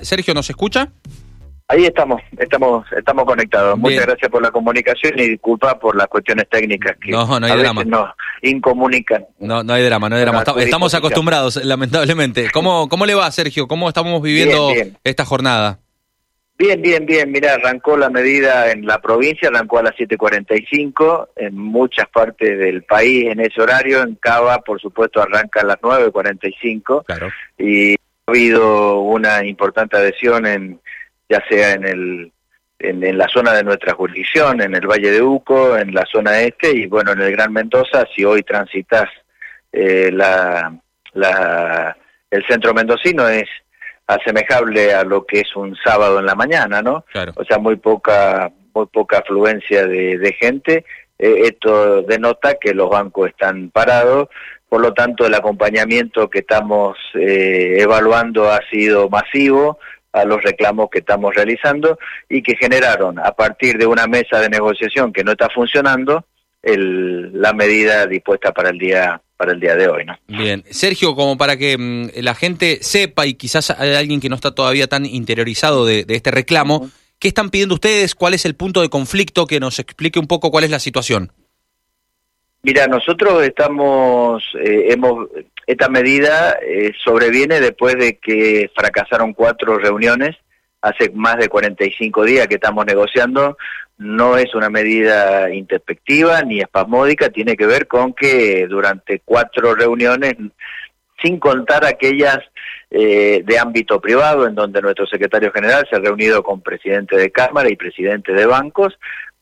Sergio, ¿nos escucha? Ahí estamos, estamos, estamos conectados. Bien. Muchas gracias por la comunicación y disculpa por las cuestiones técnicas que No, no hay a veces drama. nos incomunican. No, no hay drama, no hay drama. Estamos, acostumbrados, lamentablemente. ¿Cómo, ¿Cómo le va, Sergio? ¿Cómo estamos viviendo Bien, bien. esta jornada? Bien, bien, bien. Mira, arrancó la medida en la provincia, arrancó a las 7.45, en muchas partes del país en ese horario. En Cava, por supuesto, arranca a las 9.45 Claro. y ha habido una importante adhesión en ya sea en el en, en la zona de nuestra jurisdicción, en el Valle de Uco, en la zona este y bueno, en el Gran Mendoza, si hoy transitas eh, la, la, el centro mendocino es asemejable a lo que es un sábado en la mañana, ¿no? Claro. O sea, muy poca muy poca afluencia de, de gente. Eh, esto denota que los bancos están parados, por lo tanto el acompañamiento que estamos eh, evaluando ha sido masivo a los reclamos que estamos realizando y que generaron a partir de una mesa de negociación que no está funcionando el, la medida dispuesta para el día para el día de hoy, ¿no? Bien. Sergio, como para que mm, la gente sepa y quizás hay alguien que no está todavía tan interiorizado de, de este reclamo, ¿qué están pidiendo ustedes? ¿Cuál es el punto de conflicto? Que nos explique un poco cuál es la situación. Mira, nosotros estamos, eh, hemos, esta medida eh, sobreviene después de que fracasaron cuatro reuniones, hace más de 45 días que estamos negociando, no es una medida introspectiva ni espasmódica, tiene que ver con que durante cuatro reuniones, sin contar aquellas eh, de ámbito privado, en donde nuestro secretario general se ha reunido con presidente de Cámara y presidente de bancos,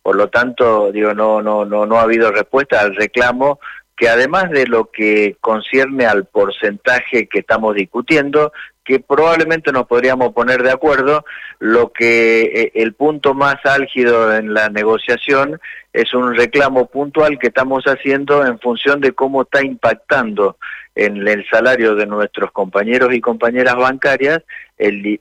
por lo tanto, digo, no, no, no, no ha habido respuesta al reclamo que además de lo que concierne al porcentaje que estamos discutiendo, que probablemente nos podríamos poner de acuerdo, lo que eh, el punto más álgido en la negociación es un reclamo puntual que estamos haciendo en función de cómo está impactando en el salario de nuestros compañeros y compañeras bancarias el,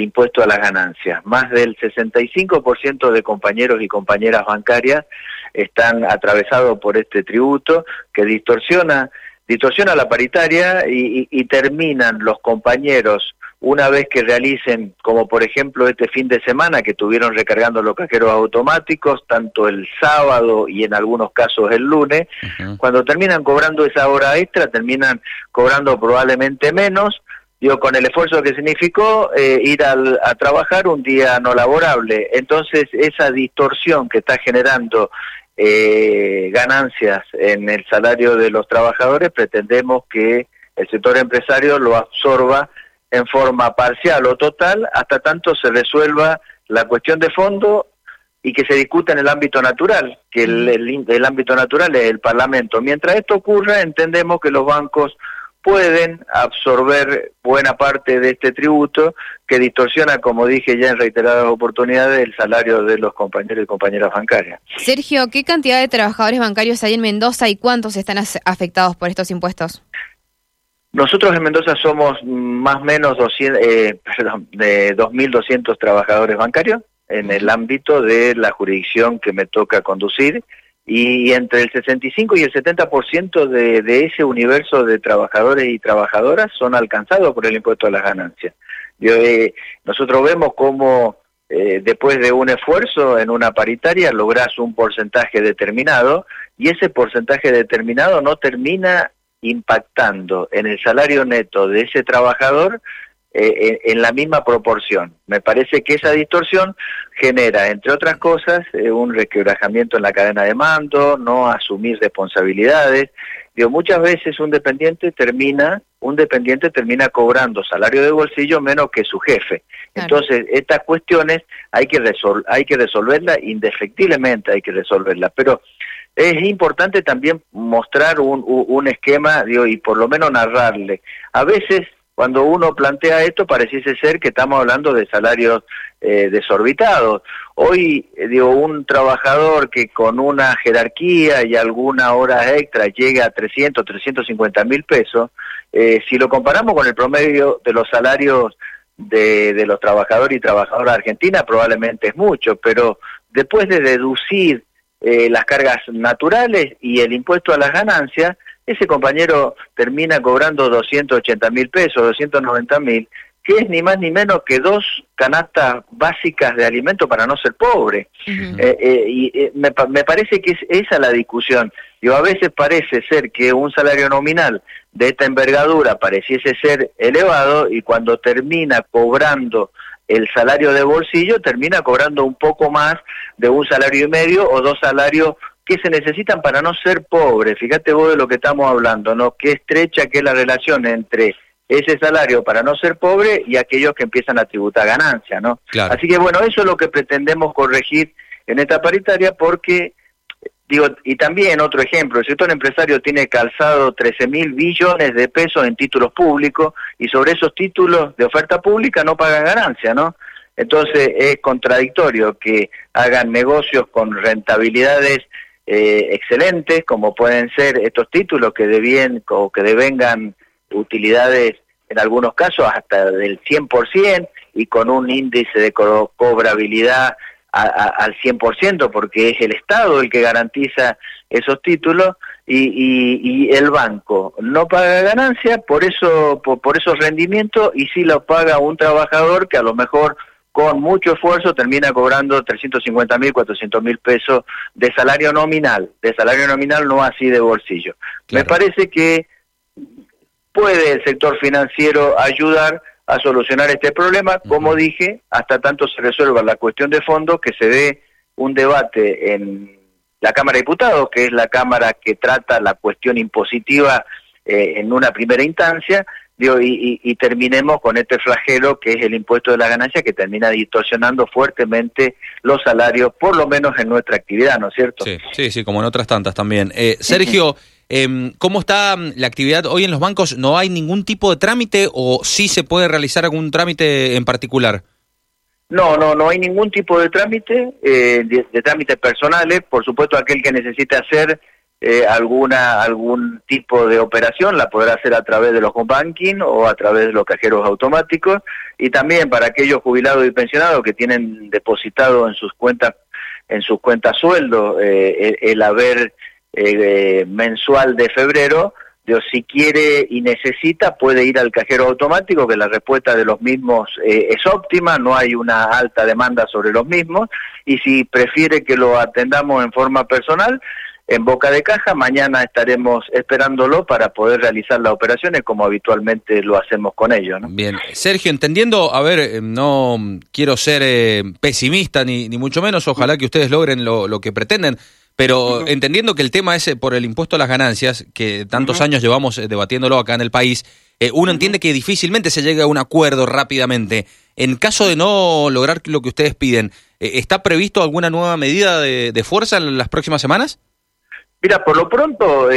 impuesto a las ganancias. Más del 65% de compañeros y compañeras bancarias están atravesados por este tributo que distorsiona distorsiona la paritaria y, y, y, terminan los compañeros una vez que realicen, como por ejemplo este fin de semana que tuvieron recargando los cajeros automáticos, tanto el sábado y en algunos casos el lunes, uh -huh. cuando terminan cobrando esa hora extra, terminan cobrando probablemente menos, digo, con el esfuerzo que significó eh, ir al, a trabajar un día no laborable. Entonces, esa distorsión que está generando eh, ganancias en el salario de los trabajadores, pretendemos que el sector empresario lo absorba en forma parcial o total hasta tanto se resuelva la cuestión de fondo y que se discuta en el ámbito natural, que el, el, el ámbito natural es el Parlamento. Mientras esto ocurra, entendemos que los bancos pueden absorber buena parte de este tributo que distorsiona, como dije ya en reiteradas oportunidades, el salario de los compañeros y compañeras bancarias. Sergio, ¿qué cantidad de trabajadores bancarios hay en Mendoza y cuántos están afectados por estos impuestos? Nosotros en Mendoza somos más o menos 200, eh, perdón, de 2.200 trabajadores bancarios en el ámbito de la jurisdicción que me toca conducir y entre el 65 y el 70% de, de ese universo de trabajadores y trabajadoras son alcanzados por el impuesto a las ganancias. Eh, nosotros vemos cómo eh, después de un esfuerzo en una paritaria logras un porcentaje determinado y ese porcentaje determinado no termina impactando en el salario neto de ese trabajador eh, en, en, la misma proporción. Me parece que esa distorsión genera, entre otras cosas, eh, un requebrajamiento en la cadena de mando, no asumir responsabilidades. Digo, muchas veces un dependiente termina, un dependiente termina cobrando salario de bolsillo menos que su jefe. Claro. Entonces, estas cuestiones hay que resol hay que resolverlas indefectiblemente, hay que resolverlas, pero es importante también mostrar un, un esquema digo, y por lo menos narrarle. A veces cuando uno plantea esto pareciese ser que estamos hablando de salarios eh, desorbitados. Hoy, eh, digo, un trabajador que con una jerarquía y alguna hora extra llega a 300, 350 mil pesos, eh, si lo comparamos con el promedio de los salarios de, de los trabajadores y trabajadoras argentinas, probablemente es mucho, pero después de deducir eh, las cargas naturales y el impuesto a las ganancias, ese compañero termina cobrando 280 mil pesos, 290 mil, que es ni más ni menos que dos canastas básicas de alimento para no ser pobre. Eh, eh, y me, me, parece que es esa la discusión. Yo a veces parece ser que un salario nominal de esta envergadura pareciese ser elevado y cuando termina cobrando el salario de bolsillo termina cobrando un poco más de un salario y medio o dos salarios que se necesitan para no ser pobre. Fíjate vos de lo que estamos hablando, ¿no? Qué estrecha que es la relación entre ese salario para no ser pobre y aquellos que empiezan a tributar ganancia, ¿no? Así que bueno, eso es lo que pretendemos corregir en esta paritaria porque Digo, y también otro ejemplo, el sector empresario tiene calzado 13 mil billones de pesos en títulos públicos y sobre esos títulos de oferta pública no pagan ganancia, ¿no? Entonces es contradictorio que hagan negocios con rentabilidades eh, excelentes, como pueden ser estos títulos que debien, o que devengan utilidades en algunos casos hasta del 100% y con un índice de cobrabilidad al 100% porque es el Estado el que garantiza esos títulos y, y, el banco no paga ganancia por eso por, esos rendimientos y sí lo paga un trabajador que a lo mejor con mucho esfuerzo termina cobrando 350 mil, 400 mil pesos de salario nominal, de salario nominal no así de bolsillo. Me parece que puede el sector financiero ayudar a solucionar este problema, como dije, hasta tanto se resuelva la cuestión de fondo, que se dé un debate en la Cámara de Diputados, que es la Cámara que trata la cuestión impositiva eh, en una primera instancia, y, terminemos con este flagelo que es el impuesto de la ganancia que termina distorsionando fuertemente los salarios, por lo menos en nuestra actividad, ¿no es cierto? Sí, sí, sí como en otras tantas también. Eh, Sergio, eh, ¿cómo está mm, la actividad hoy en los bancos? ¿No hay ningún tipo de trámite o sí se puede realizar algún trámite en particular? No, no, no hay ningún tipo de trámite, eh, de, trámites personales. Por supuesto, aquel que necesite hacer eh, alguna algún tipo de operación la podrá hacer a través de los home banking o a través de los cajeros automáticos. Y también para aquellos jubilados y pensionados que tienen depositado en sus cuentas en sus cuentas sueldo eh, el, haber eh, mensual de febrero, de, si quiere y necesita puede ir al cajero automático, que la respuesta de los mismos eh, es óptima, no hay una alta demanda sobre los mismos, y si prefiere que lo atendamos en forma personal, en boca de caja, mañana estaremos esperándolo para poder realizar las operaciones como habitualmente lo hacemos con ellos. Bien, Sergio, entendiendo, a ver, eh, no quiero ser pesimista ni, ni mucho menos, ojalá que ustedes logren lo, lo que pretenden, pero entendiendo que el tema es eh, por el impuesto a las ganancias, que tantos años llevamos eh, debatiéndolo acá en el país, eh, uno entiende que difícilmente se llegue a un acuerdo rápidamente. En caso de no lograr lo que ustedes piden, ¿está previsto alguna nueva medida de, fuerza en las próximas semanas? Mira, por lo pronto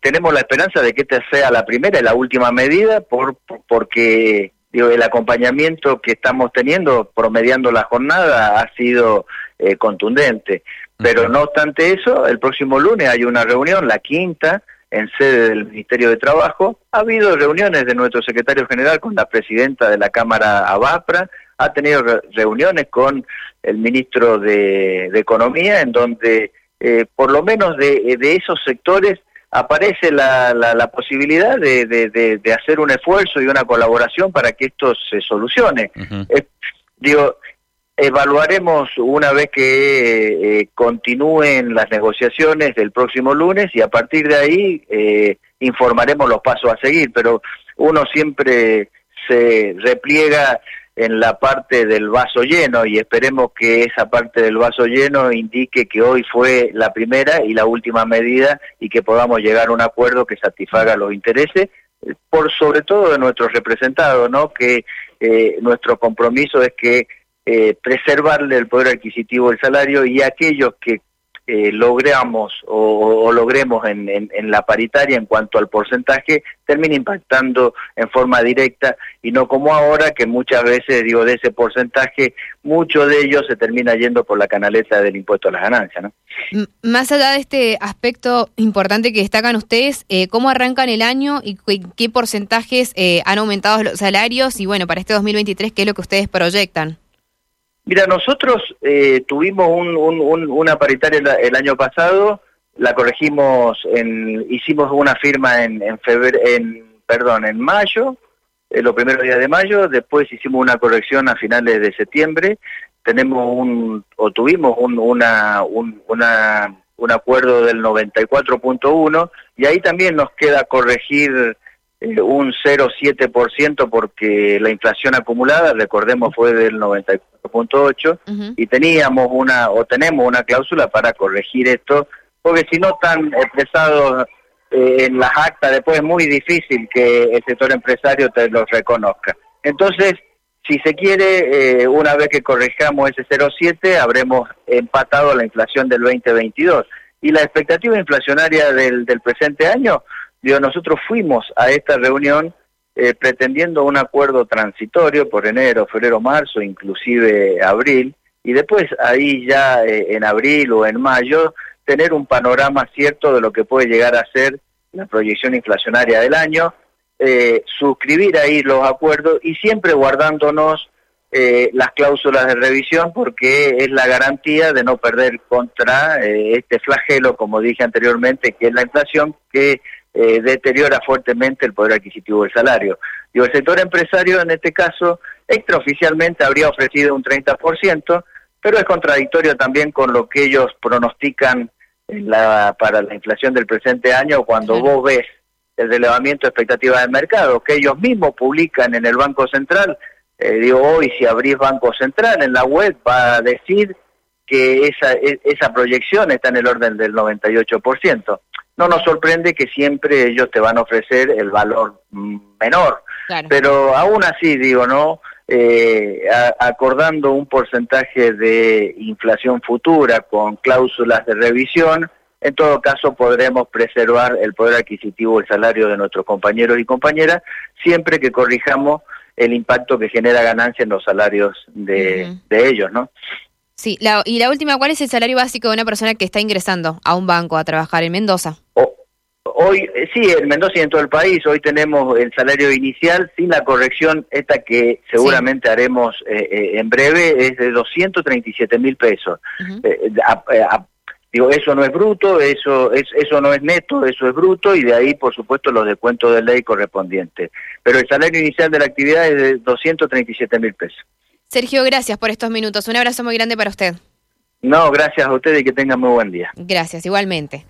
tenemos la esperanza de que esta sea la primera y la última medida, por, porque digo, el acompañamiento que estamos teniendo, promediando la jornada, ha sido contundente. Pero no obstante eso, el próximo lunes hay una reunión, la quinta, en sede del Ministerio de Trabajo. Ha habido reuniones de nuestro secretario general con la presidenta de la Cámara Abapra, ha tenido reuniones con el ministro de, Economía, en donde eh, por lo menos de, esos sectores aparece la, la, posibilidad de, de, hacer un esfuerzo y una colaboración para que esto se solucione. digo, Evaluaremos una vez que eh, continúen las negociaciones del próximo lunes y a partir de ahí eh, informaremos los pasos a seguir, pero uno siempre se repliega en la parte del vaso lleno y esperemos que esa parte del vaso lleno indique que hoy fue la primera y la última medida y que podamos llegar a un acuerdo que satisfaga los intereses por sobre todo de nuestros representados, ¿no? Que eh, nuestro compromiso es que eh, preservarle el poder adquisitivo del salario y aquellos que eh, logramos o, logremos en, la paritaria en cuanto al porcentaje termine impactando en forma directa y no como ahora que muchas veces digo de ese porcentaje mucho de ellos se termina yendo por la canaleta del impuesto a las ganancias ¿no? más allá de este aspecto importante que destacan ustedes eh, cómo arrancan el año y qué porcentajes eh, han aumentado los salarios y bueno para este 2023 qué es lo que ustedes proyectan Mira, nosotros eh, tuvimos una paritaria el, año pasado, la corregimos, en, hicimos una firma en, en, febrero, en, perdón, en mayo, eh, los primeros días de mayo, después hicimos una corrección a finales de septiembre, tenemos un, o tuvimos un, una, un, una, un acuerdo del 94.1 y ahí también nos queda corregir un 0,7% porque la inflación acumulada, recordemos, fue del 94.8 y teníamos una, o tenemos una cláusula para corregir esto, porque si no están expresados eh, en las actas, después es muy difícil que el sector empresario te los reconozca. Entonces, si se quiere, eh, una vez que corrijamos ese 0,7, habremos empatado la inflación del 2022. Y la expectativa inflacionaria del, del presente año, digo, nosotros fuimos a esta reunión eh, pretendiendo un acuerdo transitorio por enero, febrero, marzo, inclusive abril, y después ahí ya en abril o en mayo tener un panorama cierto de lo que puede llegar a ser la proyección inflacionaria del año, eh, suscribir ahí los acuerdos y siempre guardándonos eh, las cláusulas de revisión porque es la garantía de no perder contra eh, este flagelo, como dije anteriormente, que es la inflación que deteriora fuertemente el poder adquisitivo del salario. Digo, el sector empresario en este caso extraoficialmente habría ofrecido un 30%, pero es contradictorio también con lo que ellos pronostican la, para la inflación del presente año cuando vos ves el relevamiento de expectativas del mercado, que ellos mismos publican en el Banco Central. Eh, digo, hoy si abrís Banco Central en la web va a decir que esa, e, esa proyección está en el orden del 98%. No nos sorprende que siempre ellos te van a ofrecer el valor menor, pero aún así digo, ¿no? eh, acordando un porcentaje de inflación futura con cláusulas de revisión, en todo caso podremos preservar el poder adquisitivo, el salario de nuestros compañeros y compañeras, siempre que corrijamos el impacto que genera ganancia en los salarios de, ellos, ¿no? Sí, y la última, ¿cuál es el salario básico de una persona que está ingresando a un banco a trabajar en Mendoza? Hoy, eh, sí, en Mendoza y en todo el país, hoy tenemos el salario inicial sin la corrección, esta que seguramente haremos eh, eh, en breve, es de 237 mil pesos. digo, eso no es bruto, eso, es, eso no es neto, eso es bruto, y de ahí, por supuesto, los descuentos de ley correspondientes. Pero el salario inicial de la actividad es de 237 mil pesos. Sergio, gracias por estos minutos. Un abrazo muy grande para usted. No, gracias a usted y que tenga muy buen día. Gracias, igualmente.